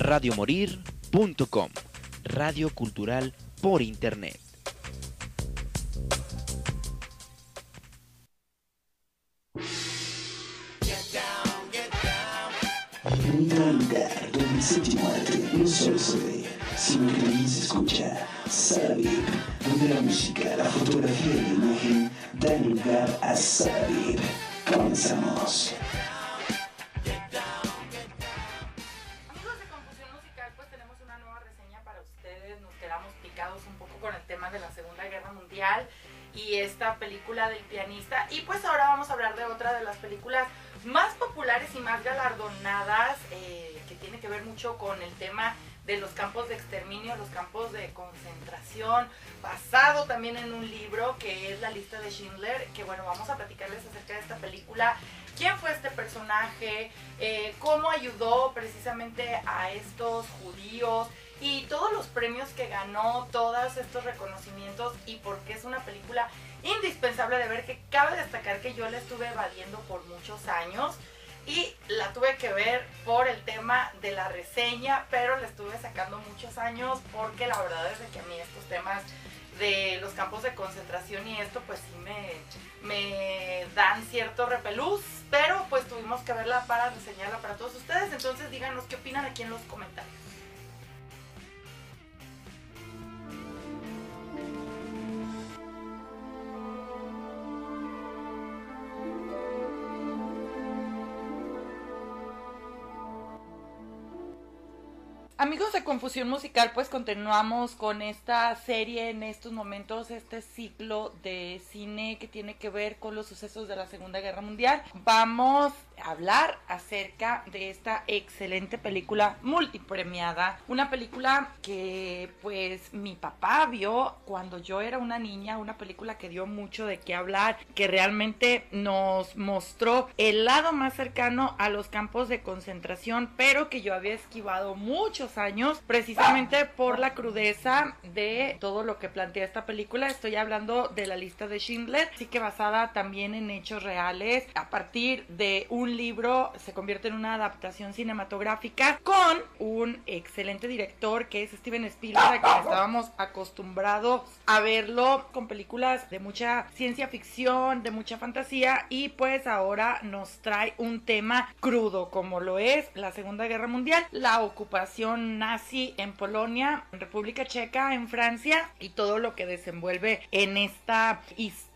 radiomorir.com, radio cultural por internet. Bienvenido lugar donde el séptimo arte no solo se ve, sino que también se escucha. Sala VIP, donde la música, la fotografía y la imagen dan lugar a Sala. Comenzamos. Esta película del pianista. Y pues ahora vamos a hablar de otra de las películas más populares y más galardonadas eh, que tiene que ver mucho con el tema de los campos de exterminio, los campos de concentración, basado también en un libro que es La lista de Schindler, que bueno, vamos a platicarles acerca de esta película, quién fue este personaje, eh, cómo ayudó precisamente a estos judíos y todos los premios que ganó, todos estos reconocimientos y por qué es una película indispensable de ver que cabe destacar que yo la estuve evadiendo por muchos años y la tuve que ver por el tema de la reseña, pero la estuve sacando muchos años porque la verdad es que a mí estos temas de los campos de concentración y esto pues sí me, me dan cierto repelús, pero pues tuvimos que verla para reseñarla para todos ustedes, entonces díganos qué opinan aquí en los comentarios. Amigos de Confusión Musical, pues continuamos con esta serie en estos momentos, este ciclo de cine que tiene que ver con los sucesos de la Segunda Guerra Mundial. Vamos hablar acerca de esta excelente película multipremiada, una película que pues mi papá vio cuando yo era una niña, una película que dio mucho de qué hablar, que realmente nos mostró el lado más cercano a los campos de concentración, pero que yo había esquivado muchos años precisamente por la crudeza de todo lo que plantea esta película. Estoy hablando de la lista de Schindler, así que basada también en hechos reales a partir de un libro se convierte en una adaptación cinematográfica con un excelente director que es Steven Spielberg, que estábamos acostumbrados a verlo con películas de mucha ciencia ficción, de mucha fantasía y pues ahora nos trae un tema crudo como lo es la Segunda Guerra Mundial, la ocupación nazi en Polonia, en República Checa, en Francia y todo lo que desenvuelve en esta historia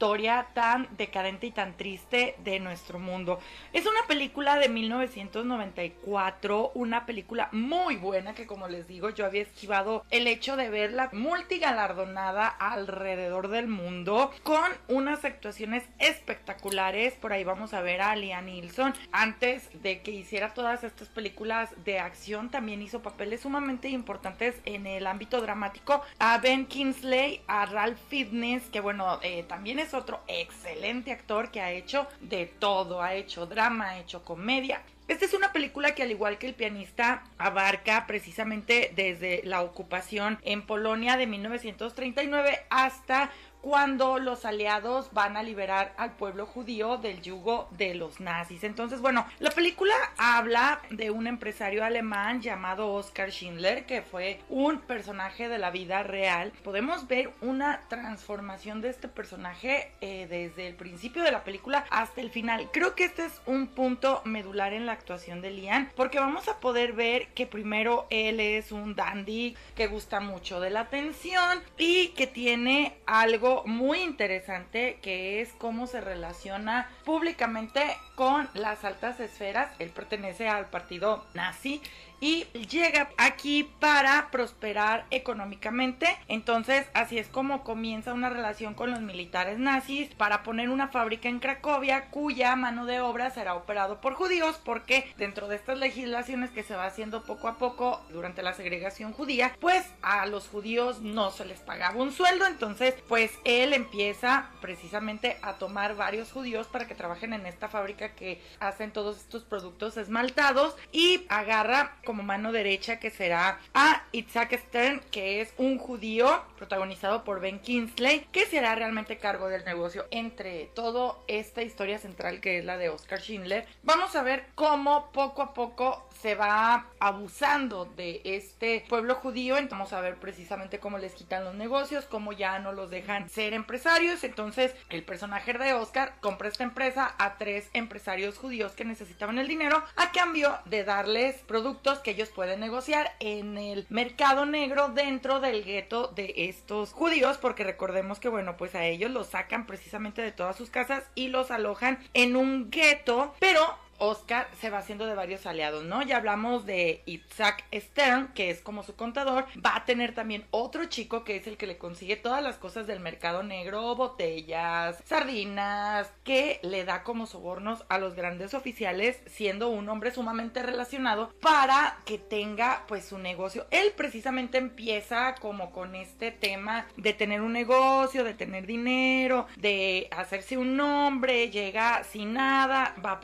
tan decadente y tan triste de nuestro mundo. Es una película de 1994, una película muy buena que como les digo yo había esquivado el hecho de verla multigalardonada alrededor del mundo con unas actuaciones espectaculares. Por ahí vamos a ver a Liam Nilsson. Antes de que hiciera todas estas películas de acción también hizo papeles sumamente importantes en el ámbito dramático. A Ben Kingsley, a Ralph Fitness, que bueno, eh, también es otro excelente actor que ha hecho de todo. Ha hecho drama, ha hecho comedia. Esta es una película que al igual que el pianista abarca precisamente desde la ocupación en Polonia de 1939 hasta cuando los aliados van a liberar al pueblo judío del yugo de los nazis. Entonces, bueno, la película habla de un empresario alemán llamado Oskar Schindler, que fue un personaje de la vida real. Podemos ver una transformación de este personaje eh, desde el principio de la película hasta el final. Creo que este es un punto medular en la actuación de Liam, porque vamos a poder ver que primero él es un dandy que gusta mucho de la atención y que tiene algo muy interesante que es cómo se relaciona públicamente con las altas esferas. Él pertenece al partido nazi y llega aquí para prosperar económicamente. Entonces, así es como comienza una relación con los militares nazis para poner una fábrica en Cracovia cuya mano de obra será operado por judíos porque dentro de estas legislaciones que se va haciendo poco a poco durante la segregación judía, pues a los judíos no se les pagaba un sueldo, entonces pues él empieza precisamente a tomar varios judíos para que trabajen en esta fábrica que hacen todos estos productos esmaltados y agarra como mano derecha que será a Isaac Stern, que es un judío protagonizado por Ben Kingsley, que será realmente cargo del negocio entre todo esta historia central que es la de Oscar Schindler. Vamos a ver cómo poco a poco se va abusando de este pueblo judío. Vamos a ver precisamente cómo les quitan los negocios, cómo ya no los dejan ser empresarios. Entonces el personaje de Oscar compra esta empresa a tres empresarios judíos que necesitaban el dinero a cambio de darles productos que ellos pueden negociar en el mercado negro dentro del gueto de estos judíos, porque recordemos que bueno, pues a ellos los sacan precisamente de todas sus casas y los alojan en un gueto, pero Oscar se va haciendo de varios aliados, ¿no? Ya hablamos de Isaac Stern, que es como su contador. Va a tener también otro chico que es el que le consigue todas las cosas del mercado negro, botellas, sardinas, que le da como sobornos a los grandes oficiales, siendo un hombre sumamente relacionado para que tenga pues su negocio. Él precisamente empieza como con este tema de tener un negocio, de tener dinero, de hacerse un nombre, llega sin nada, va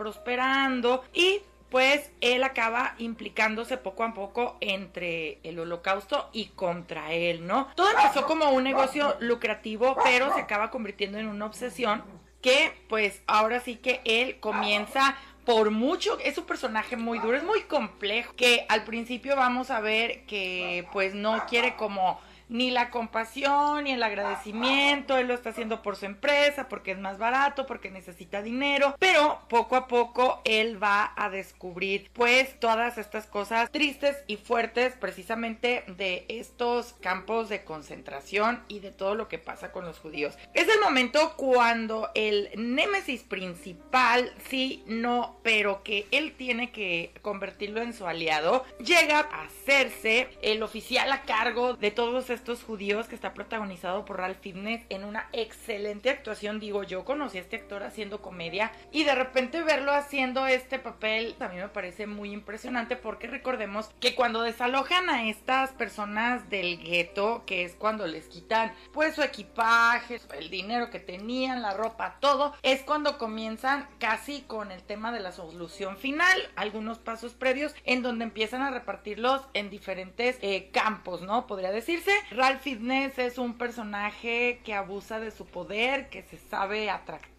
y pues él acaba implicándose poco a poco entre el holocausto y contra él, ¿no? Todo empezó como un negocio lucrativo, pero se acaba convirtiendo en una obsesión que pues ahora sí que él comienza por mucho, es un personaje muy duro, es muy complejo, que al principio vamos a ver que pues no quiere como ni la compasión ni el agradecimiento, él lo está haciendo por su empresa, porque es más barato, porque necesita dinero, pero poco a poco él va a descubrir pues todas estas cosas tristes y fuertes precisamente de estos campos de concentración y de todo lo que pasa con los judíos. Es el momento cuando el némesis principal, sí, no, pero que él tiene que convertirlo en su aliado, llega a hacerse el oficial a cargo de todos estos estos judíos que está protagonizado por Ralph Fiennes en una excelente actuación. Digo, yo conocí a este actor haciendo comedia y de repente verlo haciendo este papel a mí me parece muy impresionante porque recordemos que cuando desalojan a estas personas del gueto, que es cuando les quitan pues su equipaje, el dinero que tenían, la ropa, todo, es cuando comienzan casi con el tema de la solución final, algunos pasos previos en donde empiezan a repartirlos en diferentes eh, campos, ¿no? Podría decirse. Ralph Fitness es un personaje que abusa de su poder, que se sabe atractivo,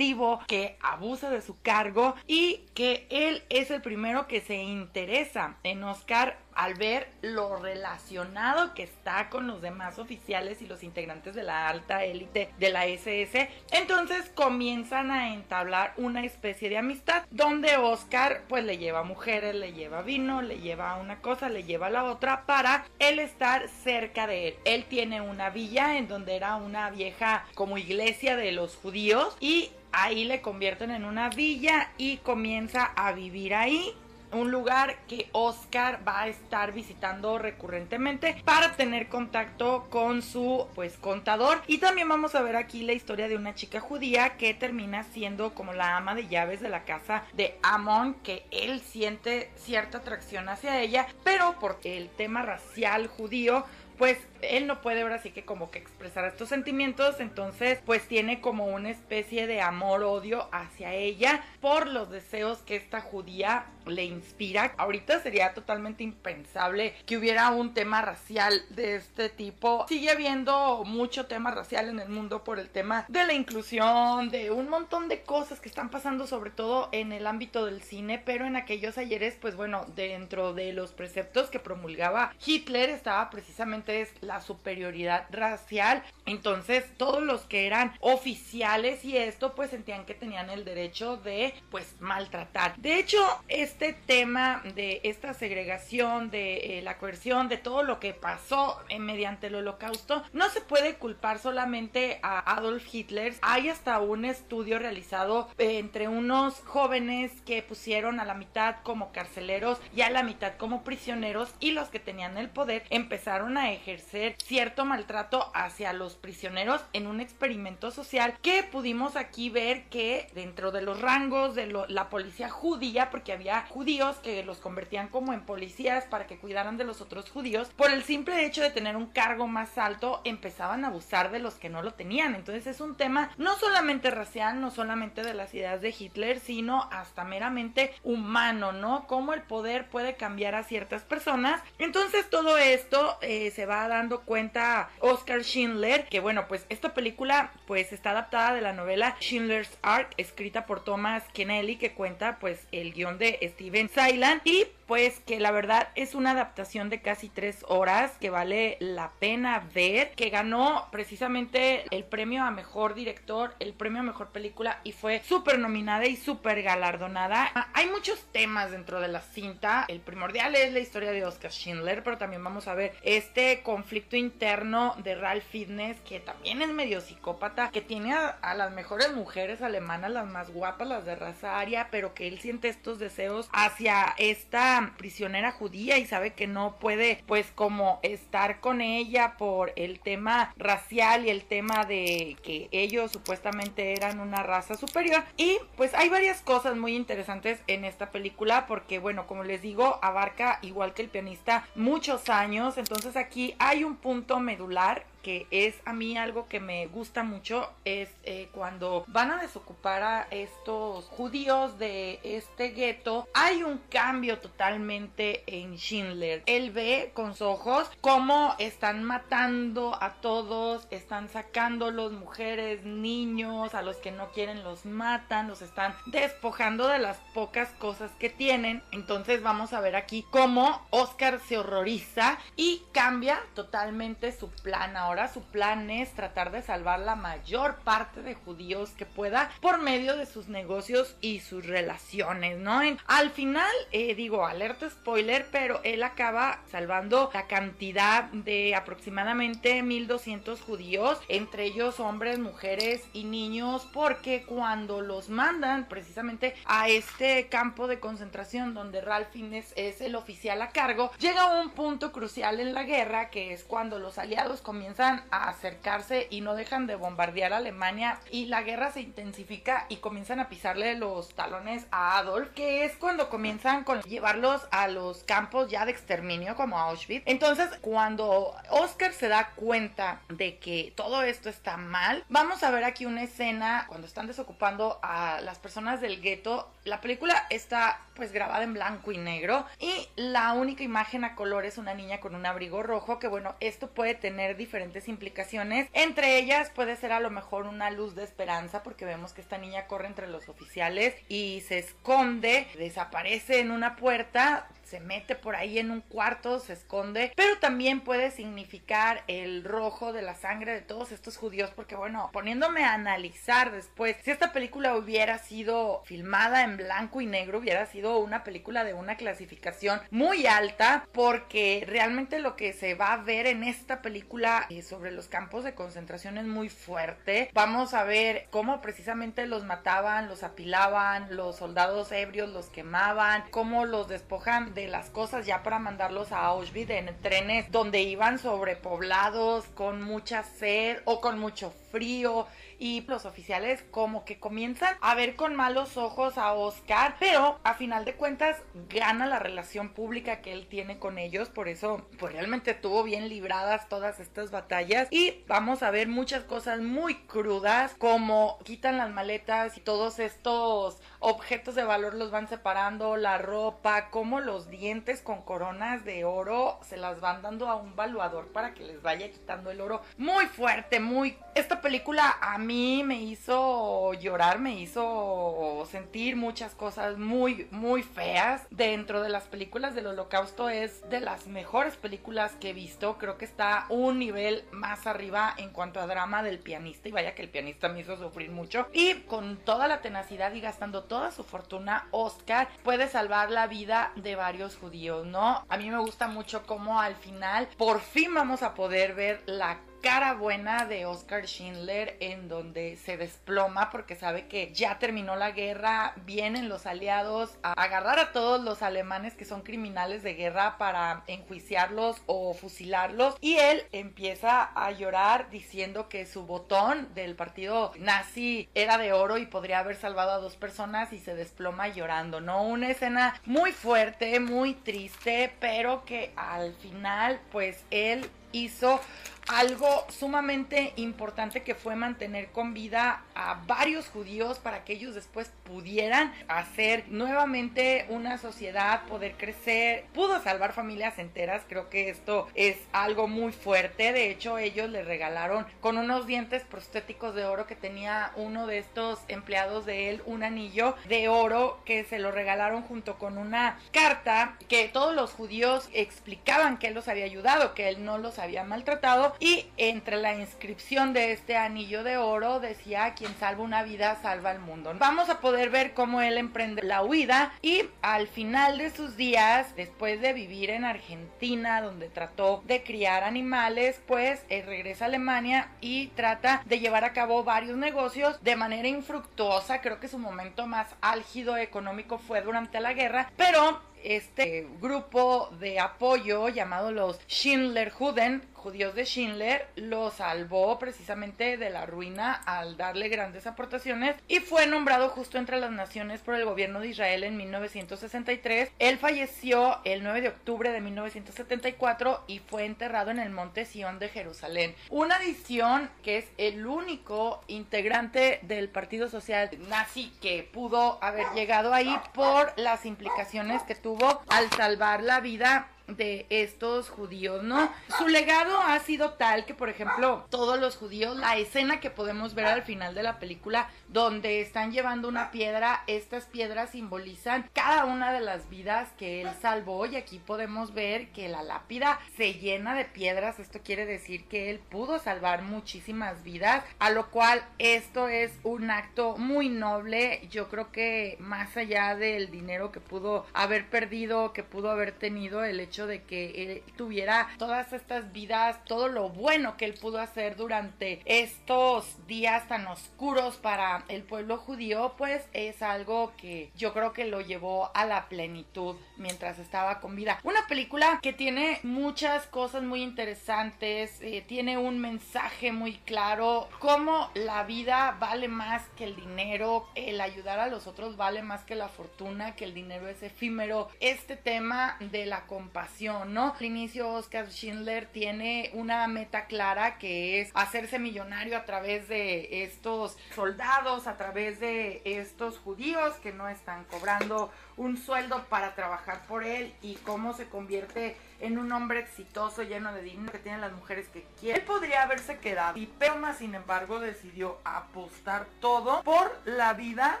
que abusa de su cargo y que él es el primero que se interesa en Oscar al ver lo relacionado que está con los demás oficiales y los integrantes de la alta élite de la SS, entonces comienzan a entablar una especie de amistad donde Oscar pues le lleva mujeres, le lleva vino, le lleva una cosa, le lleva la otra para él estar cerca de él. Él tiene una villa en donde era una vieja como iglesia de los judíos y ahí le convierten en una villa y comienza a vivir ahí. Un lugar que Oscar va a estar visitando recurrentemente para tener contacto con su pues contador. Y también vamos a ver aquí la historia de una chica judía que termina siendo como la ama de llaves de la casa de Amon que él siente cierta atracción hacia ella pero por el tema racial judío pues él no puede ahora sí que como que expresar estos sentimientos, entonces pues tiene como una especie de amor-odio hacia ella por los deseos que esta judía le inspira. Ahorita sería totalmente impensable que hubiera un tema racial de este tipo. Sigue habiendo mucho tema racial en el mundo por el tema de la inclusión, de un montón de cosas que están pasando sobre todo en el ámbito del cine, pero en aquellos ayeres pues bueno, dentro de los preceptos que promulgaba Hitler estaba precisamente la superioridad racial. Entonces todos los que eran oficiales y esto pues sentían que tenían el derecho de pues maltratar. De hecho, este tema de esta segregación, de eh, la coerción, de todo lo que pasó eh, mediante el holocausto, no se puede culpar solamente a Adolf Hitler. Hay hasta un estudio realizado eh, entre unos jóvenes que pusieron a la mitad como carceleros y a la mitad como prisioneros y los que tenían el poder empezaron a ejercer cierto maltrato hacia los prisioneros en un experimento social que pudimos aquí ver que dentro de los rangos de la policía judía, porque había judíos que los convertían como en policías para que cuidaran de los otros judíos, por el simple hecho de tener un cargo más alto, empezaban a abusar de los que no lo tenían. Entonces es un tema no solamente racial, no solamente de las ideas de Hitler, sino hasta meramente humano, ¿no? Cómo el poder puede cambiar a ciertas personas. Entonces todo esto eh, se va dando cuenta Oscar Schindler, que bueno, pues esta película pues está adaptada de la novela Schindler's Ark, escrita por Thomas Kennelly, que cuenta pues el guion de Steven Sailan y pues que la verdad es una adaptación de casi tres horas que vale la pena ver, que ganó precisamente el premio a mejor director, el premio a mejor película y fue súper nominada y súper galardonada. Hay muchos temas dentro de la cinta, el primordial es la historia de Oscar Schindler, pero también vamos a ver este conflicto interno de Ralph Fitness, que también es medio psicópata, que tiene a, a las mejores mujeres alemanas, las más guapas, las de raza aria, pero que él siente estos deseos hacia esta prisionera judía y sabe que no puede pues como estar con ella por el tema racial y el tema de que ellos supuestamente eran una raza superior. Y pues hay varias cosas muy interesantes en esta película porque bueno como les digo abarca igual que el pianista muchos años. Entonces aquí hay un punto medular que es a mí algo que me gusta mucho es eh, cuando van a desocupar a estos judíos de este gueto hay un cambio totalmente en Schindler. Él ve con sus ojos cómo están matando a todos están sacando los mujeres niños a los que no quieren los matan los están despojando de las pocas cosas que tienen. Entonces vamos a ver aquí cómo Oscar se horroriza y cambia totalmente su plan ahora su plan es tratar de salvar la mayor parte de judíos que pueda por medio de sus negocios y sus relaciones, ¿no? al final, eh, digo, alerta spoiler, pero él acaba salvando la cantidad de aproximadamente 1200 judíos, entre ellos hombres, mujeres y niños, porque cuando los mandan precisamente a este campo de concentración donde Ralph es el oficial a cargo, llega un punto crucial en la guerra que es cuando los aliados comienzan a acercarse y no dejan de bombardear a Alemania y la guerra se intensifica y comienzan a pisarle los talones a Adolf, que es cuando comienzan con llevarlos a los campos ya de exterminio como Auschwitz. Entonces, cuando Oscar se da cuenta de que todo esto está mal, vamos a ver aquí una escena cuando están desocupando a las personas del gueto. La película está pues grabada en blanco y negro y la única imagen a color es una niña con un abrigo rojo que bueno, esto puede tener diferentes implicaciones. Entre ellas puede ser a lo mejor una luz de esperanza porque vemos que esta niña corre entre los oficiales y se esconde, desaparece en una puerta, se mete por ahí en un cuarto, se esconde, pero también puede significar el rojo de la sangre de todos estos judíos, porque bueno, poniéndome a analizar después, si esta película hubiera sido filmada en blanco y negro, hubiera sido una película de una clasificación muy alta, porque realmente lo que se va a ver en esta película eh, sobre los campos de concentración es muy fuerte. Vamos a ver cómo precisamente los mataban, los apilaban, los soldados ebrios los quemaban, cómo los despojan de las cosas ya para mandarlos a Auschwitz en trenes donde iban sobrepoblados con mucha sed o con mucho frío y los oficiales como que comienzan a ver con malos ojos a Oscar, pero a final de cuentas gana la relación pública que él tiene con ellos, por eso pues realmente tuvo bien libradas todas estas batallas y vamos a ver muchas cosas muy crudas como quitan las maletas y todos estos objetos de valor los van separando, la ropa, como los dientes con coronas de oro se las van dando a un valuador para que les vaya quitando el oro. Muy fuerte, muy... Esta película a mí me hizo llorar, me hizo sentir muchas cosas muy, muy feas. Dentro de las películas del holocausto es de las mejores películas que he visto. Creo que está un nivel más arriba en cuanto a drama del pianista. Y vaya que el pianista me hizo sufrir mucho. Y con toda la tenacidad y gastando toda su fortuna, Oscar puede salvar la vida de varios judíos, ¿no? A mí me gusta mucho cómo al final por fin vamos a poder ver la cara buena de Oscar Schindler en donde se desploma porque sabe que ya terminó la guerra, vienen los aliados a agarrar a todos los alemanes que son criminales de guerra para enjuiciarlos o fusilarlos y él empieza a llorar diciendo que su botón del partido nazi era de oro y podría haber salvado a dos personas y se desploma llorando, ¿no? Una escena muy fuerte, muy triste, pero que al final pues él hizo algo sumamente importante que fue mantener con vida a varios judíos para que ellos después pudieran hacer nuevamente una sociedad, poder crecer, pudo salvar familias enteras, creo que esto es algo muy fuerte, de hecho ellos le regalaron con unos dientes prostéticos de oro que tenía uno de estos empleados de él un anillo de oro que se lo regalaron junto con una carta que todos los judíos explicaban que él los había ayudado, que él no los había maltratado y entre la inscripción de este anillo de oro decía quien salva una vida salva el mundo. Vamos a poder ver cómo él emprende la huida y al final de sus días, después de vivir en Argentina donde trató de criar animales, pues él regresa a Alemania y trata de llevar a cabo varios negocios de manera infructuosa. Creo que su momento más álgido económico fue durante la guerra, pero este grupo de apoyo llamado los Schindler Juden, judíos de Schindler, lo salvó precisamente de la ruina al darle grandes aportaciones y fue nombrado justo entre las naciones por el gobierno de Israel en 1963. Él falleció el 9 de octubre de 1974 y fue enterrado en el monte Sion de Jerusalén. Una adición que es el único integrante del Partido Social Nazi que pudo haber llegado ahí por las implicaciones que tuvo al salvar la vida de estos judíos, ¿no? Su legado ha sido tal que, por ejemplo, todos los judíos, la escena que podemos ver al final de la película, donde están llevando una piedra, estas piedras simbolizan cada una de las vidas que él salvó y aquí podemos ver que la lápida se llena de piedras, esto quiere decir que él pudo salvar muchísimas vidas, a lo cual esto es un acto muy noble, yo creo que más allá del dinero que pudo haber perdido, que pudo haber tenido, el hecho de que él tuviera todas estas vidas, todo lo bueno que él pudo hacer durante estos días tan oscuros para el pueblo judío, pues es algo que yo creo que lo llevó a la plenitud mientras estaba con vida. Una película que tiene muchas cosas muy interesantes, eh, tiene un mensaje muy claro, cómo la vida vale más que el dinero, el ayudar a los otros vale más que la fortuna, que el dinero es efímero. Este tema de la compasión ¿no? Al Oscar Schindler tiene una meta clara que es hacerse millonario a través de estos soldados, a través de estos judíos que no están cobrando un sueldo para trabajar por él y cómo se convierte en un hombre exitoso, lleno de dinero, que tiene las mujeres que quiere. Él podría haberse quedado y Perma, sin embargo, decidió apostar todo por la vida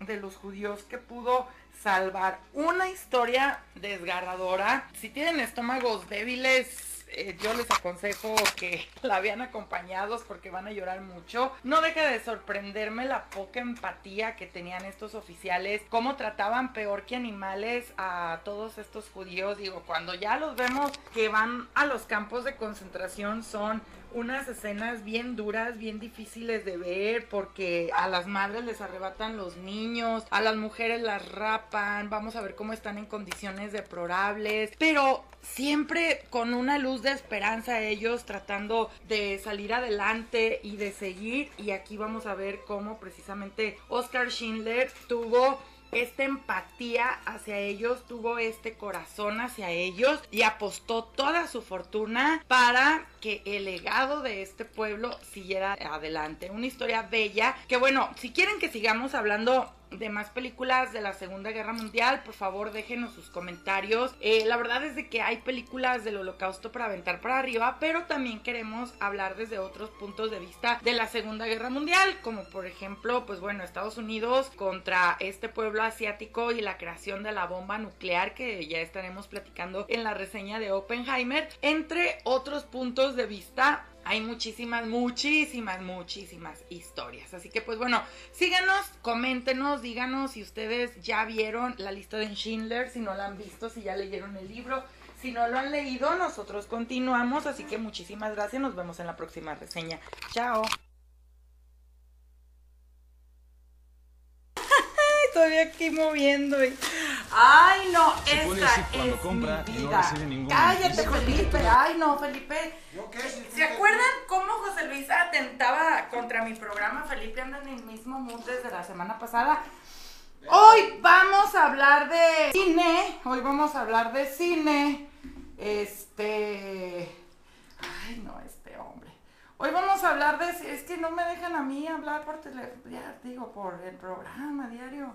de los judíos que pudo salvar. Una historia desgarradora. Si tienen estómagos débiles, eh, yo les aconsejo que la vean acompañados porque van a llorar mucho. No deja de sorprenderme la poca empatía que tenían estos oficiales, cómo trataban peor que animales a todos estos judíos. Digo, cuando ya los vemos que van a los campos de concentración son unas escenas bien duras, bien difíciles de ver, porque a las madres les arrebatan los niños, a las mujeres las rapan, vamos a ver cómo están en condiciones deplorables, pero siempre con una luz de esperanza ellos tratando de salir adelante y de seguir, y aquí vamos a ver cómo precisamente Oscar Schindler tuvo esta empatía hacia ellos, tuvo este corazón hacia ellos y apostó toda su fortuna para que el legado de este pueblo siguiera adelante. Una historia bella que bueno, si quieren que sigamos hablando de más películas de la Segunda Guerra Mundial, por favor déjenos sus comentarios. Eh, la verdad es de que hay películas del holocausto para aventar para arriba, pero también queremos hablar desde otros puntos de vista de la Segunda Guerra Mundial, como por ejemplo, pues bueno, Estados Unidos contra este pueblo asiático y la creación de la bomba nuclear que ya estaremos platicando en la reseña de Oppenheimer, entre otros puntos de vista hay muchísimas, muchísimas, muchísimas historias. Así que pues bueno, síganos, coméntenos, díganos si ustedes ya vieron la lista de Schindler, si no la han visto, si ya leyeron el libro. Si no lo han leído, nosotros continuamos. Así que muchísimas gracias. Nos vemos en la próxima reseña. Chao. Estoy aquí moviendo y... Ay, no, esta es compra mi vida. Cállate, Felipe. Ay, no, Felipe. ¿Se acuerdan cómo José Luis atentaba contra mi programa? Felipe anda en el mismo mood desde la semana pasada. Hoy vamos a hablar de cine. Hoy vamos a hablar de cine. Este. Ay, no, este hombre. Hoy vamos a hablar de... Es que no me dejan a mí hablar por teléfono, ya digo, por el programa diario.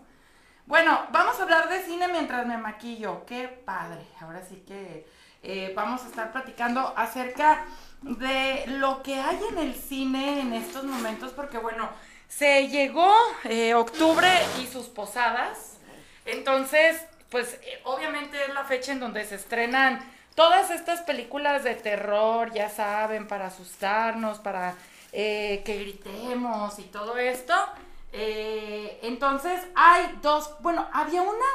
Bueno, vamos a hablar de cine mientras me maquillo. Qué padre. Ahora sí que eh, vamos a estar platicando acerca de lo que hay en el cine en estos momentos, porque bueno, se llegó eh, octubre y sus posadas. Entonces, pues eh, obviamente es la fecha en donde se estrenan todas estas películas de terror, ya saben, para asustarnos, para que gritemos y todo esto. Eh, entonces hay dos, bueno, había una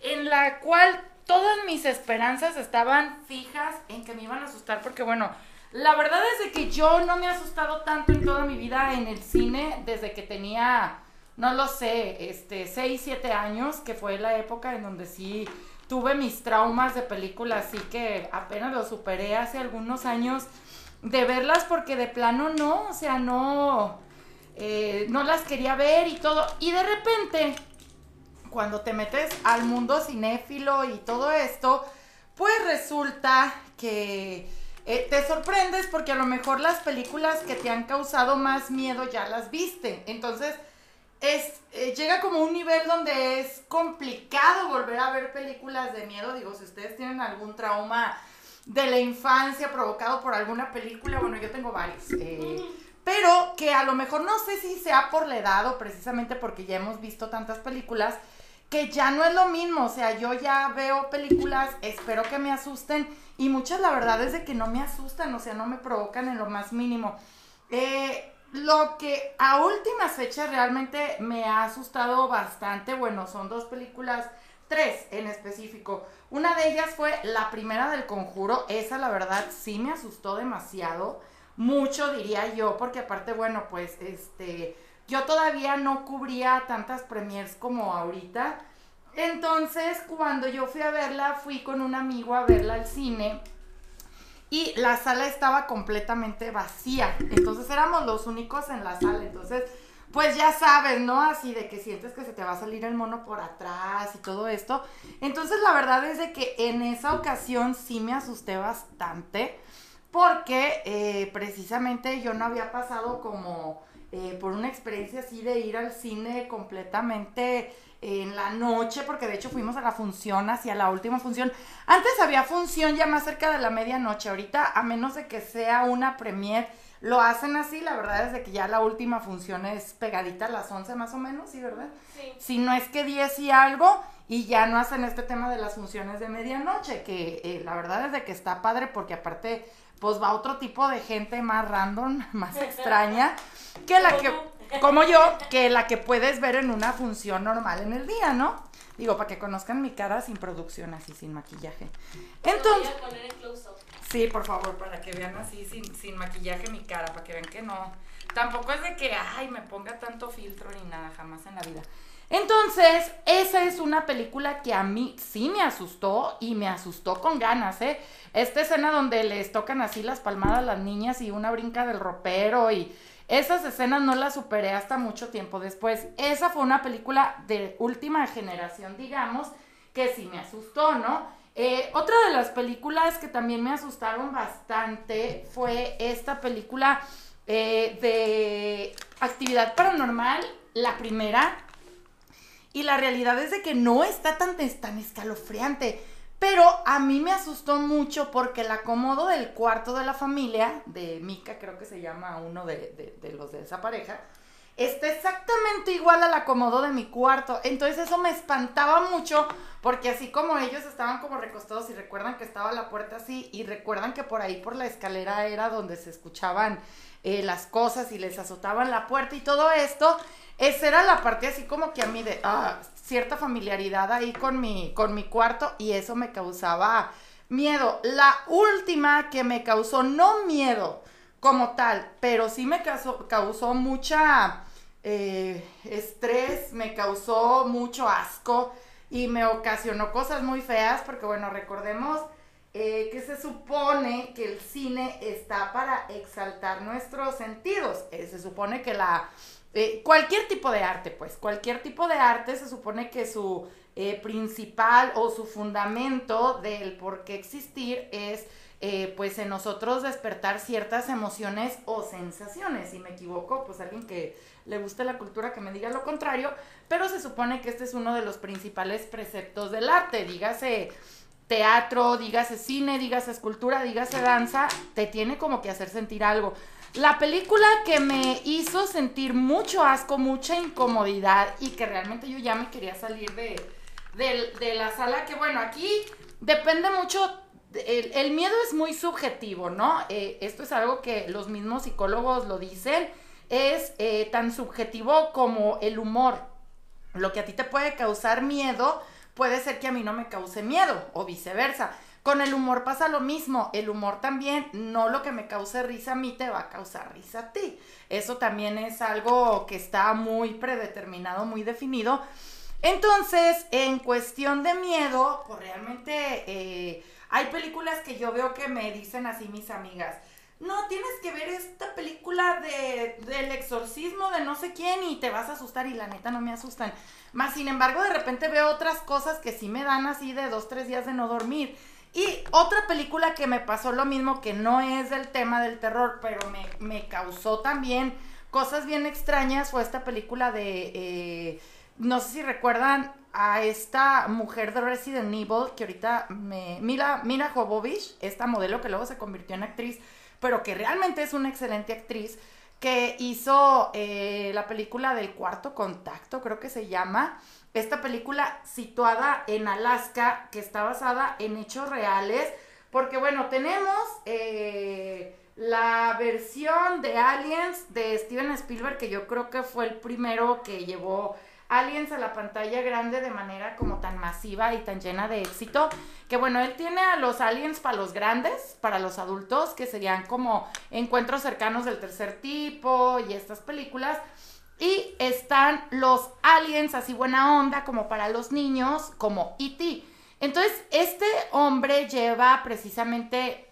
en la cual todas mis esperanzas estaban fijas en que me iban a asustar porque bueno, la verdad es de que yo no me he asustado tanto en toda mi vida en el cine desde que tenía, no lo sé, este, 6, 7 años, que fue la época en donde sí tuve mis traumas de películas, así que apenas lo superé hace algunos años de verlas porque de plano no, o sea, no, eh, no las quería ver y todo. Y de repente, cuando te metes al mundo cinéfilo y todo esto, pues resulta que eh, te sorprendes porque a lo mejor las películas que te han causado más miedo ya las viste. Entonces, es, eh, llega como un nivel donde es complicado volver a ver películas de miedo. Digo, si ustedes tienen algún trauma de la infancia provocado por alguna película, bueno, yo tengo varios. Pero que a lo mejor no sé si sea por la edad o precisamente porque ya hemos visto tantas películas, que ya no es lo mismo. O sea, yo ya veo películas, espero que me asusten y muchas la verdad es de que no me asustan, o sea, no me provocan en lo más mínimo. Eh, lo que a últimas fechas realmente me ha asustado bastante, bueno, son dos películas, tres en específico. Una de ellas fue la primera del conjuro, esa la verdad sí me asustó demasiado, mucho diría yo, porque aparte, bueno, pues este, yo todavía no cubría tantas premiers como ahorita. Entonces, cuando yo fui a verla, fui con un amigo a verla al cine y la sala estaba completamente vacía. Entonces éramos los únicos en la sala. Entonces, pues ya sabes, ¿no? Así de que sientes que se te va a salir el mono por atrás y todo esto. Entonces, la verdad es de que en esa ocasión sí me asusté bastante porque eh, precisamente yo no había pasado como eh, por una experiencia así de ir al cine completamente en la noche, porque de hecho fuimos a la función, hacia la última función. Antes había función ya más cerca de la medianoche, ahorita a menos de que sea una premier, lo hacen así, la verdad es de que ya la última función es pegadita a las 11 más o menos, ¿sí, verdad? Sí. Si no es que 10 y algo, y ya no hacen este tema de las funciones de medianoche, que eh, la verdad es de que está padre porque aparte pues va otro tipo de gente más random, más extraña, que la que como yo, que la que puedes ver en una función normal en el día, ¿no? Digo, para que conozcan mi cara sin producción, así, sin maquillaje. Entonces... Voy a poner en close -up. Sí, por favor, para que vean así, sin, sin maquillaje mi cara, para que vean que no. Tampoco es de que, ay, me ponga tanto filtro ni nada, jamás en la vida. Entonces, esa es una película que a mí sí me asustó y me asustó con ganas, ¿eh? Esta escena donde les tocan así las palmadas a las niñas y una brinca del ropero y esas escenas no las superé hasta mucho tiempo después. Esa fue una película de última generación, digamos, que sí me asustó, ¿no? Eh, otra de las películas que también me asustaron bastante fue esta película eh, de actividad paranormal, la primera. Y la realidad es de que no está tan, tan escalofriante. Pero a mí me asustó mucho porque el acomodo del cuarto de la familia, de Mika, creo que se llama uno de, los de esa pareja, está exactamente igual al acomodo de mi cuarto. Entonces eso me espantaba mucho porque así como ellos estaban como recostados y recuerdan que estaba la puerta así y recuerdan que por ahí por la escalera era donde se escuchaban eh, las cosas y les azotaban la puerta y todo esto, esa era la parte así como que a mí de, ah, cierta familiaridad ahí con mi, con mi cuarto y eso me causaba miedo. La última que me causó, no miedo como tal, pero sí me causó, causó mucha eh, estrés, me causó mucho asco y me ocasionó cosas muy feas porque bueno, recordemos eh, que se supone que el cine está para exaltar nuestros sentidos. Eh, se supone que la eh, cualquier tipo de arte, pues, cualquier tipo de arte se supone que su principal o su fundamento del por qué existir es eh, pues en nosotros despertar ciertas emociones o sensaciones. Si me equivoco, pues alguien que le guste la cultura que me diga lo contrario, pero se supone que este es uno de los principales preceptos del arte, dígase teatro, dígase cine, dígase escultura, dígase danza, te tiene como que hacer sentir algo. La película que me hizo sentir mucho asco, mucha incomodidad y que realmente yo ya me quería salir de, de, la sala, que bueno, aquí depende mucho, el, miedo es muy subjetivo, ¿no? Eh, esto es algo que los mismos psicólogos lo dicen, es eh, tan subjetivo como el humor. Lo que a ti te puede causar miedo, puede ser que a mí no me cause miedo o viceversa. Con el humor pasa lo mismo, el humor también, no lo que me cause risa a mí te va a causar risa a ti. Eso también es algo que está muy predeterminado, muy definido. Entonces, en cuestión de miedo, pues realmente eh, hay películas que yo veo que me dicen así mis amigas, no, tienes que ver esta película de, del exorcismo de no sé quién y te vas a asustar y la neta no me asustan. Más sin embargo, de repente veo otras cosas que sí me dan así de dos, tres días de no dormir. Y otra película que me pasó lo mismo, que no es del tema del terror, pero me, me causó también cosas bien extrañas, fue esta película de, eh, no sé si recuerdan a esta mujer de Resident Evil, que ahorita me, mira, Mira Jovovich, esta modelo que luego se convirtió en actriz, pero que realmente es una excelente actriz, que hizo eh, la película del cuarto contacto, creo que se llama. Esta película situada en Alaska, que está basada en hechos reales, porque bueno, tenemos eh, la versión de Aliens de Steven Spielberg, que yo creo que fue el primero que llevó Aliens a la pantalla grande de manera como tan masiva y tan llena de éxito, que bueno, él tiene a los aliens para los grandes, para los adultos, que serían como encuentros cercanos del tercer tipo y estas películas. Y están los aliens así buena onda como para los niños, como E.T. Entonces, este hombre lleva precisamente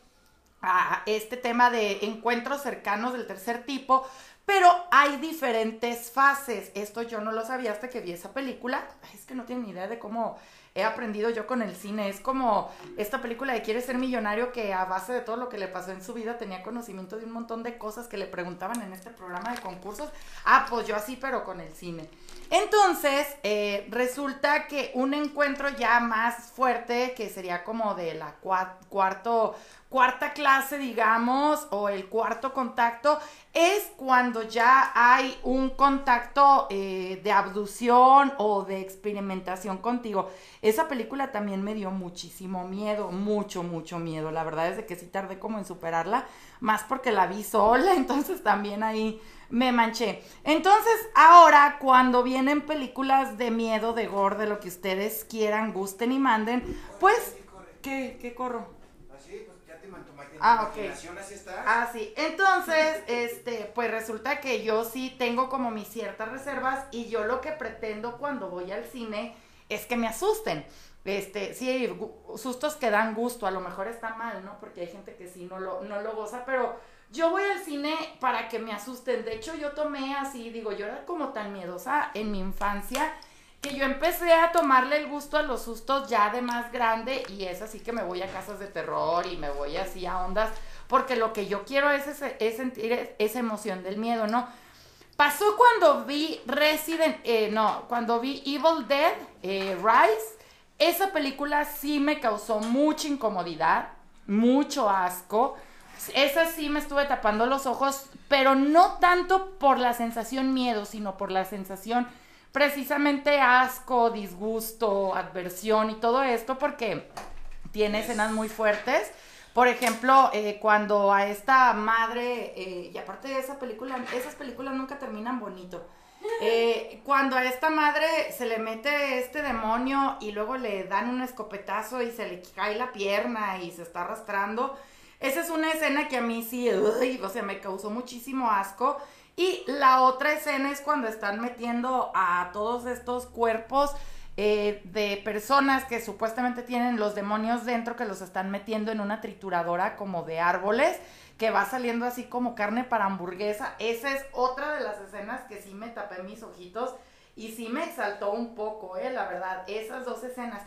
a este tema de encuentros cercanos del tercer tipo, pero hay diferentes fases. Esto yo no lo sabía hasta que vi esa película. es que no tienen ni idea de cómo he aprendido yo con el cine. Es como esta película de Quiere ser millonario que a base de todo lo que le pasó en su vida tenía conocimiento de un montón de cosas que le preguntaban en este programa de concursos. Ah, pues yo así, pero con el cine. Entonces, eh, resulta que un encuentro ya más fuerte, que sería como de la cuarto cuarta clase, digamos, o el cuarto contacto, es cuando ya hay un contacto eh, de abducción o de experimentación contigo. Esa película también me dio muchísimo miedo, mucho, mucho miedo. La verdad es de que sí tardé como en superarla, más porque la vi sola, entonces también ahí me manché. Entonces, ahora cuando vienen películas de miedo, de gore, de lo que ustedes quieran, gusten y manden, pues, ¿qué, qué corro? Ah, ok. Ah, sí. Entonces, este, pues resulta que yo sí tengo como mis ciertas reservas y yo lo que pretendo cuando voy al cine es que me asusten. Este, sí, sustos que dan gusto, a lo mejor está mal, ¿no? Porque hay gente que sí no lo, no lo goza, pero yo voy al cine para que me asusten. De hecho, yo tomé así, digo, yo era como tan miedosa en mi infancia que yo empecé a tomarle el gusto a los sustos ya de más grande y es así que me voy a casas de terror y me voy así a ondas, porque lo que yo quiero es, es sentir esa emoción del miedo, ¿no? Pasó cuando vi Resident, eh, no, cuando vi Evil Dead eh, Rise, esa película sí me causó mucha incomodidad, mucho asco. Esa sí me estuve tapando los ojos, pero no tanto por la sensación miedo, sino por la sensación precisamente asco, disgusto, adversión y todo esto porque tiene escenas muy fuertes. Por ejemplo, eh, cuando a esta madre, eh, y aparte de esa película, esas películas nunca terminan bonito. Eh, cuando a esta madre se le mete este demonio y luego le dan un escopetazo y se le cae la pierna y se está arrastrando, esa es una escena que a mí sí, o sea, me causó muchísimo asco. Y la otra escena es cuando están metiendo a todos estos cuerpos eh, de personas que supuestamente tienen los demonios dentro, que los están metiendo en una trituradora como de árboles, que va saliendo así como carne para hamburguesa. Esa es otra de las escenas que sí me tapé mis ojitos y sí me exaltó un poco, eh, la verdad, esas dos escenas.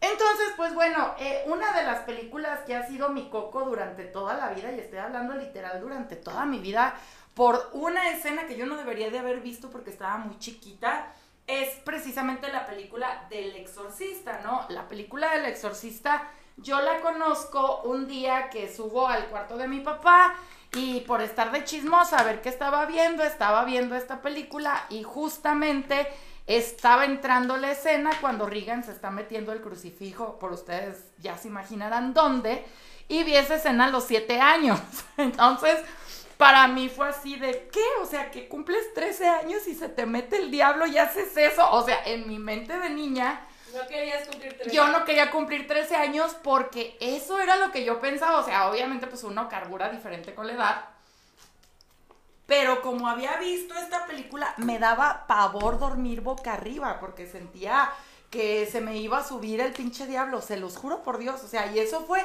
Entonces, pues bueno, eh, una de las películas que ha sido mi coco durante toda la vida, y estoy hablando literal durante toda mi vida, por una escena que yo no debería de haber visto porque estaba muy chiquita, es precisamente la película del exorcista, ¿no? La película del exorcista yo la conozco un día que subo al cuarto de mi papá y por estar de chismosa a ver qué estaba viendo, estaba viendo esta película y justamente estaba entrando la escena cuando Regan se está metiendo el crucifijo, por ustedes ya se imaginarán dónde, y vi esa escena a los siete años. Entonces, para mí fue así de, ¿qué? O sea, que cumples 13 años y se te mete el diablo y haces eso. O sea, en mi mente de niña... No querías cumplir 13 Yo no quería cumplir 13 años porque eso era lo que yo pensaba. O sea, obviamente pues uno carbura diferente con la edad. Pero como había visto esta película, me daba pavor dormir boca arriba porque sentía que se me iba a subir el pinche diablo, se los juro por Dios. O sea, y eso fue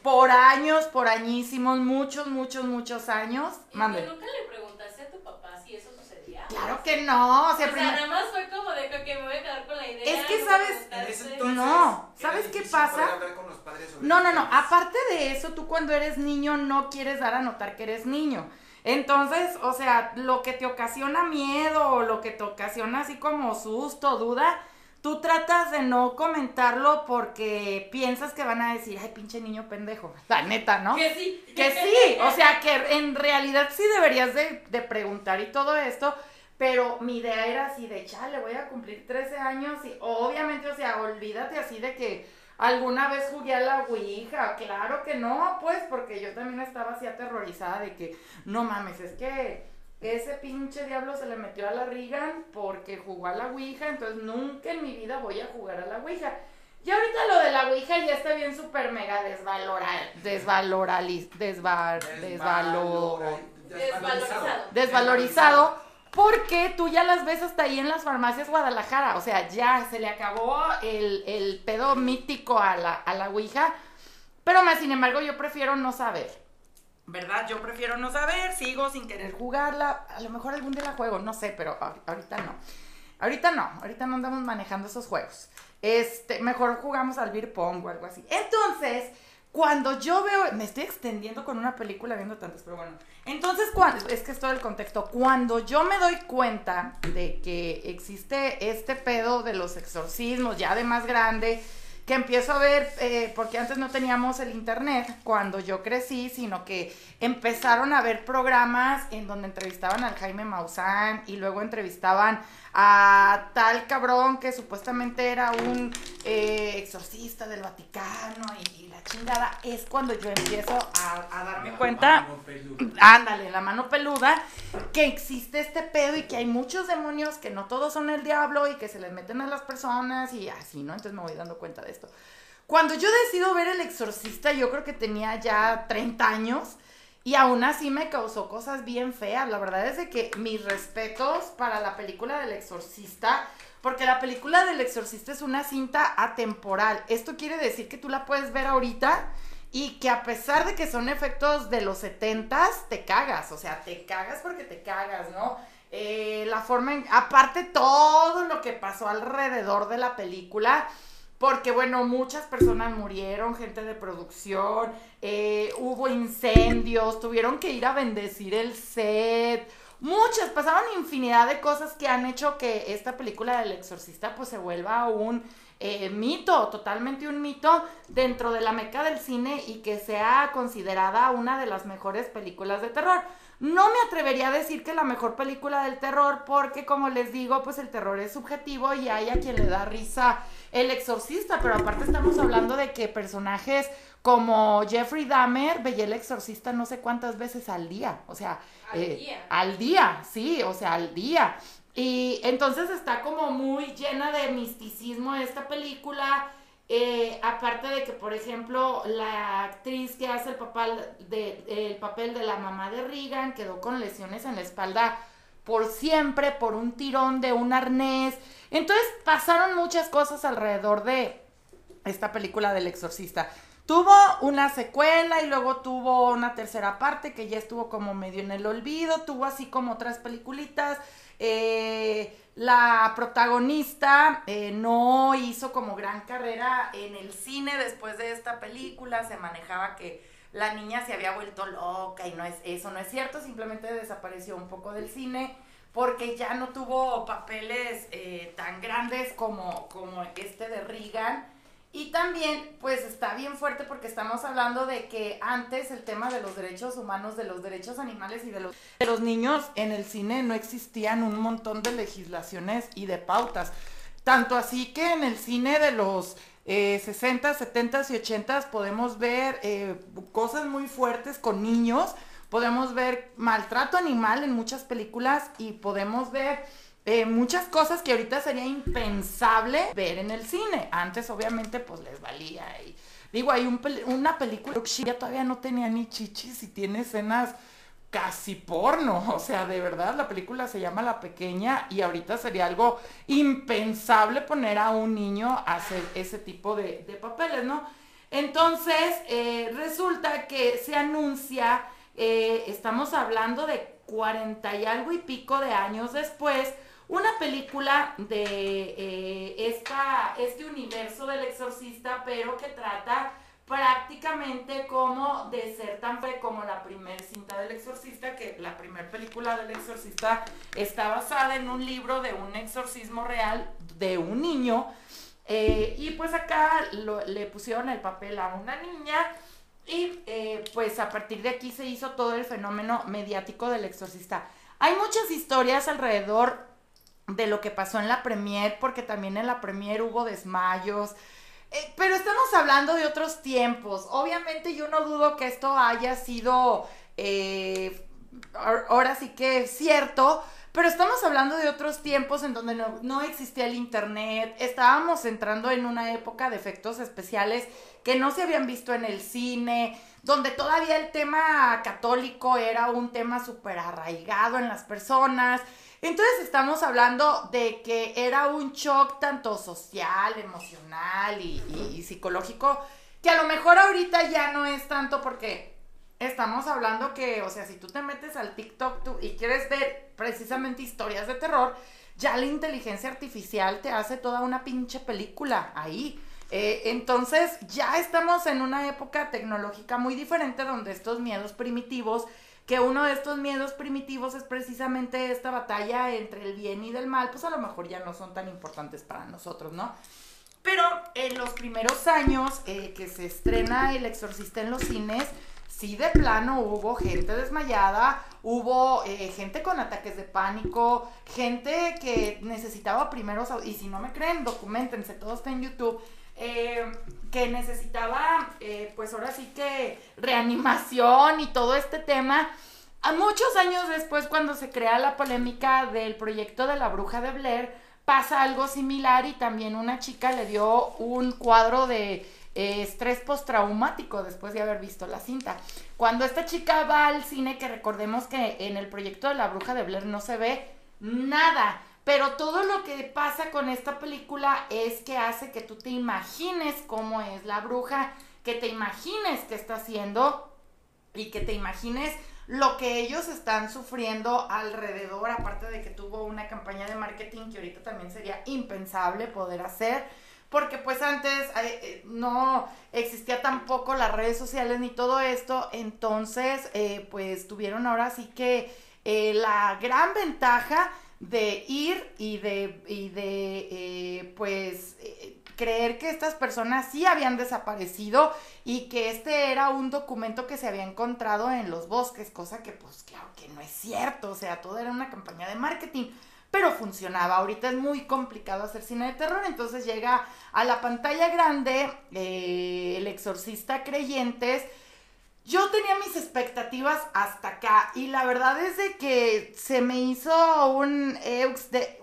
por años, por añísimos, muchos, muchos, muchos años. ¿Y Mande. nunca le preguntaste a tu papá si eso sucedía? Claro que no, o O sea, nada más fue como de que me voy a quedar con la idea. Es que, ¿sabes? entonces No, ¿sabes qué pasa? con los padres No, no, no. Aparte de eso, tú cuando eres niño no quieres dar a notar que eres niño. Entonces, o sea, lo que te ocasiona miedo o lo que te ocasiona así como susto, duda, tú tratas de no comentarlo porque piensas que van a decir, ay, pinche niño pendejo. La neta, ¿no? Que sí. Que sí, o sea, que en realidad sí deberías de, de preguntar y todo esto, pero mi idea era así de, chale, voy a cumplir 13 años y obviamente, o sea, olvídate así de que alguna vez jugué a la Ouija, claro que no, pues, porque yo también estaba así aterrorizada de que, no mames, es que ese pinche diablo se le metió a la Regan porque jugó a la Ouija, entonces nunca en mi vida voy a jugar a la Ouija. Y ahorita lo de la Ouija ya está bien súper mega desvaloral, desvaloraliz, desval, desvalor, Desvalorizado. desvalorizado, porque tú ya las ves hasta ahí en las farmacias Guadalajara, o sea, ya se le acabó el, el pedo mítico a la, a la Ouija, pero más sin embargo yo prefiero no saber. ¿Verdad? Yo prefiero no saber, sigo sin querer jugarla, a lo mejor algún día la juego, no sé, pero ahor- ahorita no. Ahorita no, ahorita no andamos manejando esos juegos. Este, mejor jugamos al beer pong o algo así. Entonces, cuando yo veo, me estoy extendiendo con una película viendo tantas, pero bueno. Entonces, cuando, es que es todo el contexto. Cuando yo me doy cuenta de que existe este pedo de los exorcismos ya de más grande, que empiezo a ver, eh, porque antes no teníamos el internet cuando yo crecí, sino que empezaron a ver programas en donde entrevistaban al Jaime Maussan y luego entrevistaban a tal cabrón que supuestamente era un eh, exorcista del Vaticano y, y la chingada, es cuando yo empiezo a, a darme cuenta ándale, la mano peluda, que existe este pedo y que hay muchos demonios que no todos son el diablo y que se les meten a las personas y así, ¿no? Entonces me voy dando cuenta de Cuando yo decido ver El Exorcista, yo creo que tenía ya 30 años y aún así me causó cosas bien feas. La verdad es de que mis respetos para la película del Exorcista, porque la película del Exorcista es una cinta atemporal. Esto quiere decir que tú la puedes ver ahorita y que a pesar de que son efectos de los 70 te cagas, o sea, te cagas porque te cagas, ¿no? Eh, la forma en, aparte todo lo que pasó alrededor de la película, porque bueno, muchas personas murieron, gente de producción, eh, hubo incendios, tuvieron que ir a bendecir el set, muchas, pasaron infinidad de cosas que han hecho que esta película del exorcista pues se vuelva un eh, mito, totalmente un mito dentro de la meca del cine y que sea considerada una de las mejores películas de terror. No me atrevería a decir que la mejor película del terror porque como les digo, pues el terror es subjetivo y hay a quien le da risa el exorcista, pero aparte estamos hablando de que personajes como Jeffrey Dahmer veía el exorcista no sé cuántas veces al día, o sea, Al eh, día. al día, sí, o sea, al día. Y entonces está como muy llena de misticismo esta película. eh, aparte de que, por ejemplo, la actriz que hace el papel de, el papel de la mamá de Regan quedó con lesiones en la espalda por siempre, por un tirón de un arnés. Entonces pasaron muchas cosas alrededor de esta película del exorcista. Tuvo una secuela y luego tuvo una tercera parte que ya estuvo como medio en el olvido, tuvo así como otras peliculitas. eh, la protagonista eh, no hizo como gran carrera en el cine después de esta película, se manejaba que la niña se había vuelto loca y no es eso no es cierto, simplemente desapareció un poco del cine porque ya no tuvo papeles eh, tan grandes como, como este de Regan. Y también, pues está bien fuerte porque estamos hablando de que antes el tema de los derechos humanos, de los derechos animales y de los, de los niños en el cine no existían un montón de legislaciones y de pautas. Tanto así que en el cine de los eh, 60, 70 y 80 podemos ver eh, cosas muy fuertes con niños, podemos ver maltrato animal en muchas películas y podemos ver eh, muchas cosas que ahorita sería impensable ver en el cine. Antes obviamente pues les valía. Y, digo, hay un una película que todavía no tenía ni chichis y tiene escenas casi porno, o sea, de verdad, la película se llama La Pequeña y ahorita sería algo impensable poner a un niño a hacer ese tipo de, papeles, ¿no? Entonces, eh, resulta que se anuncia, eh, estamos hablando de 40 y algo y pico de años después, una película de eh, esta, este universo del exorcista, pero que trata prácticamente como de ser tan fe como la primer cinta del exorcista, que la primera película del exorcista está basada en un libro de un exorcismo real de un niño. Eh, y pues acá le pusieron el papel a una niña y eh, pues a partir de aquí se hizo todo el fenómeno mediático del exorcista. Hay muchas historias alrededor de lo que pasó en la premier, porque también en la premier hubo desmayos, eh, pero estamos hablando de otros tiempos. Obviamente yo no dudo que esto haya sido eh, ahora sí que cierto, pero estamos hablando de otros tiempos en donde no, no, existía el internet, estábamos entrando en una época de efectos especiales que no se habían visto en el cine, donde todavía el tema católico era un tema súper arraigado en las personas. Entonces estamos hablando de que era un shock tanto social, emocional y, psicológico, que a lo mejor ahorita ya no es tanto porque estamos hablando que, o sea, si tú te metes al TikTok y quieres ver precisamente historias de terror, ya la inteligencia artificial te hace toda una pinche película ahí. Eh, entonces ya estamos en una época tecnológica muy diferente donde estos miedos primitivos que uno de estos miedos primitivos es precisamente esta batalla entre el bien y del mal, pues a lo mejor ya no son tan importantes para nosotros, ¿no? Pero en los primeros años eh, que se estrena El Exorcista en los cines, sí de plano hubo gente desmayada, hubo eh, gente con ataques de pánico, gente que necesitaba primeros, y si no me creen, documentense, todo está en YouTube eh, que necesitaba, eh, pues ahora sí que reanimación y todo este tema. A muchos años después, cuando se crea la polémica del proyecto de la bruja de Blair, pasa algo similar y también una chica le dio un cuadro de eh, estrés postraumático después de haber visto la cinta. Cuando esta chica va al cine, que recordemos que en el proyecto de la bruja de Blair no se ve nada, pero todo lo que pasa con esta película es que hace que tú te imagines cómo es la bruja, que te imagines qué está haciendo y que te imagines lo que ellos están sufriendo alrededor, aparte de que tuvo una campaña de marketing que ahorita también sería impensable poder hacer, porque pues antes eh, no existía tampoco las redes sociales ni todo esto, entonces eh, pues tuvieron ahora sí que eh, la gran ventaja de ir y de, y de eh, pues, eh, creer que estas personas sí habían desaparecido y que este era un documento que se había encontrado en los bosques, cosa que pues claro que no es cierto, o sea, todo era una campaña de marketing, pero funcionaba. Ahorita es muy complicado hacer cine de terror, entonces llega a la pantalla grande eh, el exorcista creyentes, yo tenía mis expectativas hasta acá y la verdad es de que se me hizo un Eux, de,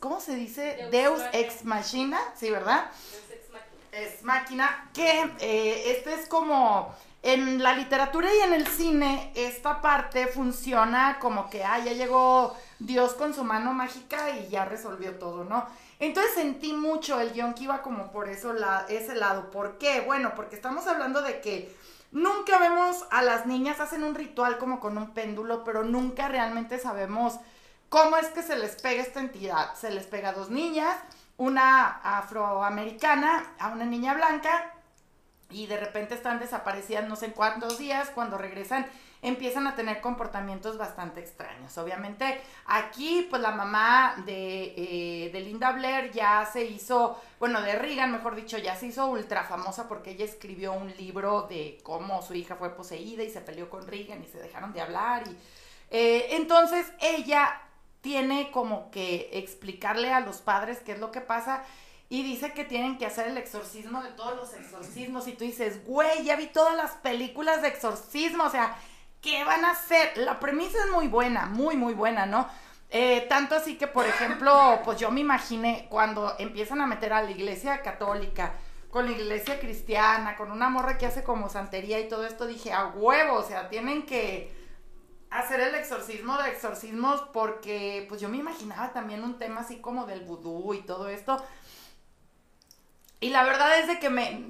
¿cómo se dice? Deus, ex machina, ¿sí, verdad? Deus ex. Es máquina, que eh, este es como en la literatura y en el cine, esta parte funciona como que, ah, ya llegó Dios con su mano mágica y ya resolvió todo, ¿no? Entonces sentí mucho el guion que iba como por eso la, ese lado. ¿Por qué? Bueno, porque estamos hablando de que Nunca vemos a las niñas, hacen un ritual como con un péndulo, pero nunca realmente sabemos ¿Cómo es que se les pega esta entidad? Se les pega a dos niñas, una afroamericana, a una niña blanca, y de repente están desaparecidas no sé cuántos días, cuando regresan empiezan a tener comportamientos bastante extraños. Obviamente aquí pues la mamá de, eh, de, Linda Blair ya se hizo, bueno, de Regan mejor dicho, ya se hizo ultra famosa porque ella escribió un libro de cómo su hija fue poseída y se peleó con Regan y se dejaron de hablar. Y, eh, entonces ella tiene como que explicarle a los padres qué es lo que pasa y dice que tienen que hacer el exorcismo de todos los exorcismos. Y tú dices, güey, ya vi todas las películas de exorcismo. O sea, ¿qué van a hacer? La premisa es muy buena, muy, muy buena, ¿no? Eh, tanto así que, por ejemplo, pues yo me imaginé cuando empiezan a meter a la iglesia católica, con la iglesia cristiana, con una morra que hace como santería y todo esto, dije, a huevo, o sea, tienen que hacer el exorcismo de exorcismos porque pues yo me imaginaba también un tema así como del vudú y todo esto. Y la verdad es de que me,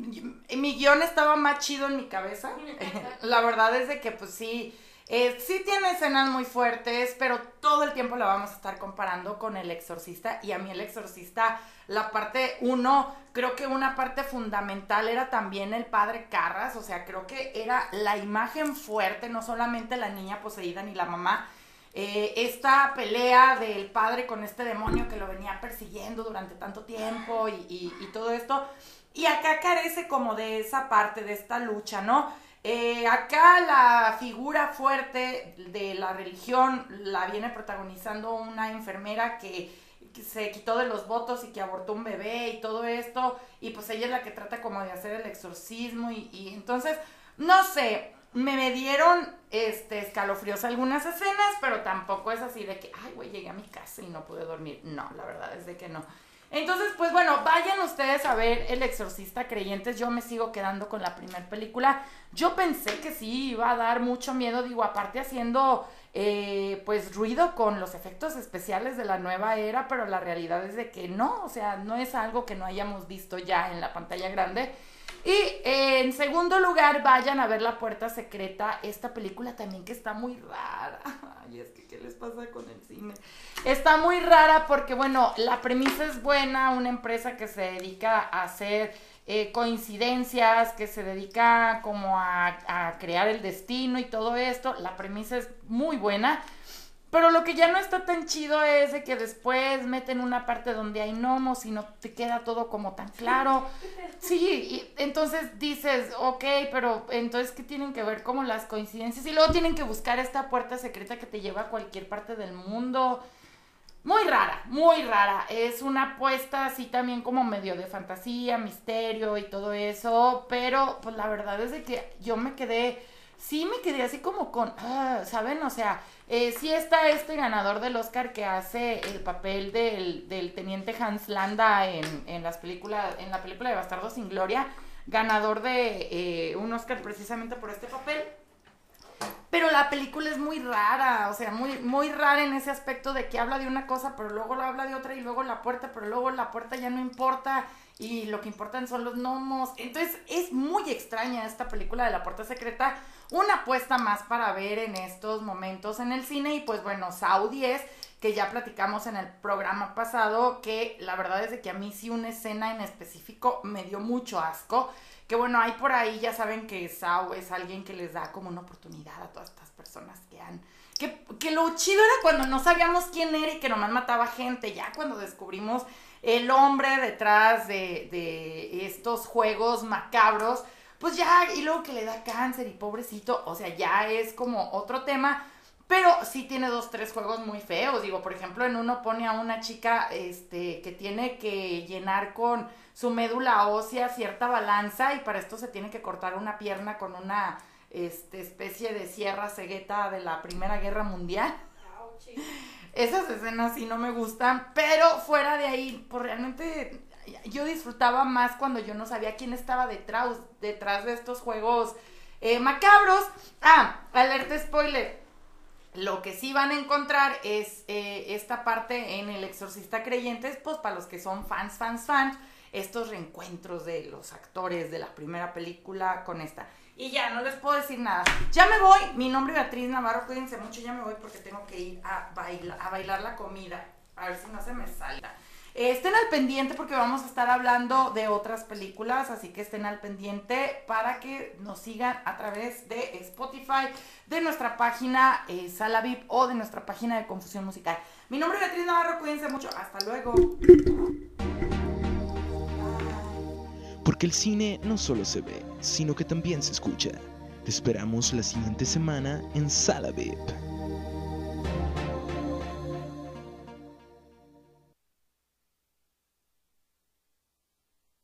mi guion estaba más chido en mi cabeza. la verdad es de que pues sí, eh, sí tiene escenas muy fuertes, pero todo el tiempo la vamos a estar comparando con El Exorcista. Y a mí El Exorcista, la parte uno, creo que una parte fundamental era también el padre Carras. O sea, creo que era la imagen fuerte, no solamente la niña poseída ni la mamá, eh, esta pelea del padre con este demonio que lo venía persiguiendo durante tanto tiempo y, todo esto. Y acá carece como de esa parte, de esta lucha, ¿no? Eh, acá la figura fuerte de la religión la viene protagonizando una enfermera que, se quitó de los votos y que abortó un bebé y todo esto. Y pues ella es la que trata como de hacer el exorcismo y, y entonces, no sé, me dieron este, escalofríos algunas escenas, pero tampoco es así de que, ay, güey, llegué a mi casa y no pude dormir. No, la verdad es de que no. Entonces, pues bueno, vayan ustedes a ver El Exorcista Creyentes. Yo me sigo quedando con la primera película. Yo pensé que sí iba a dar mucho miedo, digo, aparte haciendo eh, pues ruido con los efectos especiales de la nueva era, pero la realidad es de que no, o sea, no es algo que no hayamos visto ya en la pantalla grande. Y eh, en segundo lugar, vayan a ver La Puerta Secreta, esta película también que está muy rara. Ay, es que, ¿qué les pasa con el cine? Está muy rara porque, bueno, la premisa es buena, una empresa que se dedica a hacer eh, coincidencias, que se dedica como a, a crear el destino y todo esto. La premisa es muy buena. Pero lo que ya no está tan chido es de que después meten una parte donde hay gnomos y no te queda todo como tan claro. Sí, y entonces dices, ok, pero entonces, ¿qué tienen que ver como las coincidencias? Y luego tienen que buscar esta puerta secreta que te lleva a cualquier parte del mundo. Muy rara, muy rara. Es una apuesta así también como medio de fantasía, misterio y todo eso. Pero pues la verdad es de que yo me quedé, sí me quedé así como con, ah, ¿saben? O sea eh, sí está este ganador del Oscar que hace el papel del, del teniente Hans Landa en, en, las películas, en la película de Bastardo sin Gloria, ganador de eh, un Oscar precisamente por este papel. Pero la película es muy rara, o sea, muy, muy rara en ese aspecto de que habla de una cosa, pero luego lo habla de otra y luego la puerta, pero luego la puerta ya no importa y lo que importan son los gnomos. Entonces es muy extraña esta película de la puerta secreta una apuesta más para ver en estos momentos en el cine y pues bueno, Sau 10, que ya platicamos en el programa pasado, que la verdad es de que a mí sí una escena en específico me dio mucho asco, que bueno, hay por ahí ya saben que Sau es alguien que les da como una oportunidad a todas estas personas que han... Que, que lo chido era cuando no sabíamos quién era y que nomás mataba gente, ya cuando descubrimos el hombre detrás de, de estos juegos macabros, pues ya, y luego que le da cáncer y pobrecito, o sea, ya es como otro tema. Pero sí tiene dos, tres juegos muy feos. Digo, por ejemplo, en uno pone a una chica este, que tiene que llenar con su médula ósea cierta balanza y para esto se tiene que cortar una pierna con una este, especie de sierra cegueta de la Primera Guerra Mundial. Esas escenas sí no me gustan, pero fuera de ahí, pues realmente yo disfrutaba más cuando yo no sabía quién estaba detrás, detrás de estos juegos eh, macabros. Ah, alerta spoiler. Lo que sí van a encontrar es eh, esta parte en El Exorcista Creyentes, pues para los que son fans, fans, fans. estos reencuentros de los actores de la primera película con esta. Y ya, no les puedo decir nada. Ya me voy, mi nombre es Beatriz Navarro, cuídense mucho, ya me voy porque tengo que ir a bailar, a bailar la comida. A ver si no se me salta. Estén al pendiente porque vamos a estar hablando de otras películas, así que estén al pendiente para que nos sigan a través de Spotify, de nuestra página eh, Sala VIP o de nuestra página de Confusión Musical. Mi nombre es Beatriz Navarro, cuídense mucho, hasta luego. Porque el cine no solo se ve, sino que también se escucha. Te esperamos la siguiente semana en Sala VIP.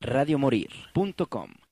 radiomorir.com